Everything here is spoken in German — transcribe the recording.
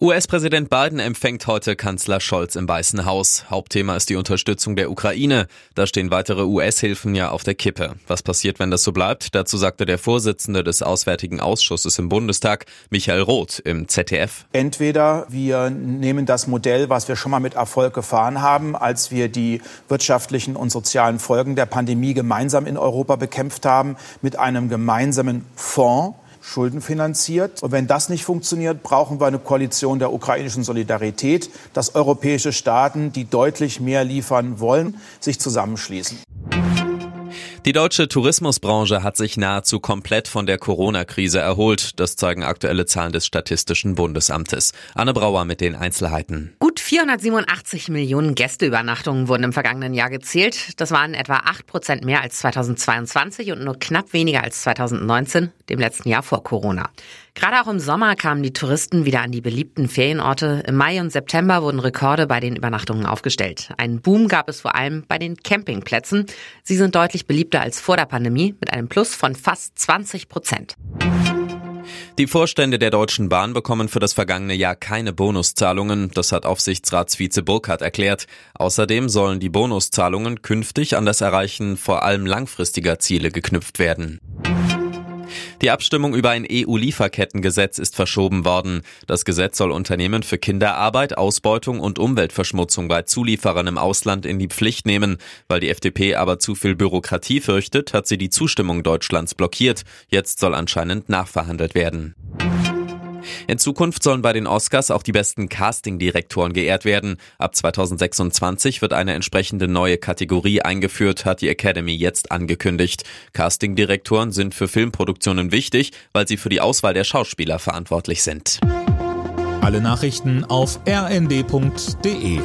US-Präsident Biden empfängt heute Kanzler Scholz im Weißen Haus. Hauptthema ist die Unterstützung der Ukraine. Da stehen weitere US-Hilfen ja auf der Kippe. Was passiert, wenn das so bleibt? Dazu sagte der Vorsitzende des Auswärtigen Ausschusses im Bundestag, Michael Roth, im ZDF. Entweder wir nehmen das Modell, was wir schon mal mit Erfolg gefahren haben, als wir die wirtschaftlichen und sozialen Folgen der Pandemie gemeinsam in Europa bekämpft haben, mit einem gemeinsamen Fonds Schulden finanziert. Und wenn das nicht funktioniert, brauchen wir eine Koalition der ukrainischen Solidarität, dass europäische Staaten, die deutlich mehr liefern wollen, sich zusammenschließen. Die deutsche Tourismusbranche hat sich nahezu komplett von der Corona-Krise erholt. Das zeigen aktuelle Zahlen des Statistischen Bundesamtes. Anne Brauer mit den Einzelheiten. Gut 487 Millionen Gästeübernachtungen wurden im vergangenen Jahr gezählt. Das waren etwa 8 Prozent mehr als 2022 und nur knapp weniger als 2019, dem letzten Jahr vor Corona. Gerade auch im Sommer kamen die Touristen wieder an die beliebten Ferienorte. Im Mai und September wurden Rekorde bei den Übernachtungen aufgestellt. Einen Boom gab es vor allem bei den Campingplätzen. Sie sind deutlich beliebter als vor der Pandemie mit einem Plus von fast 20 Prozent. Die Vorstände der Deutschen Bahn bekommen für das vergangene Jahr keine Bonuszahlungen. Das hat Aufsichtsratsvize Burkhardt erklärt. Außerdem sollen die Bonuszahlungen künftig an das Erreichen vor allem langfristiger Ziele geknüpft werden. Die Abstimmung über ein EU-Lieferkettengesetz ist verschoben worden. Das Gesetz soll Unternehmen für Kinderarbeit, Ausbeutung und Umweltverschmutzung bei Zulieferern im Ausland in die Pflicht nehmen. Weil die FDP aber zu viel Bürokratie fürchtet, hat sie die Zustimmung Deutschlands blockiert. Jetzt soll anscheinend nachverhandelt werden. In Zukunft sollen bei den Oscars auch die besten Casting-Direktoren geehrt werden. Ab 2026 wird eine entsprechende neue Kategorie eingeführt, hat die Academy jetzt angekündigt. Casting-Direktoren sind für Filmproduktionen wichtig, weil sie für die Auswahl der Schauspieler verantwortlich sind. Alle Nachrichten auf rnd.de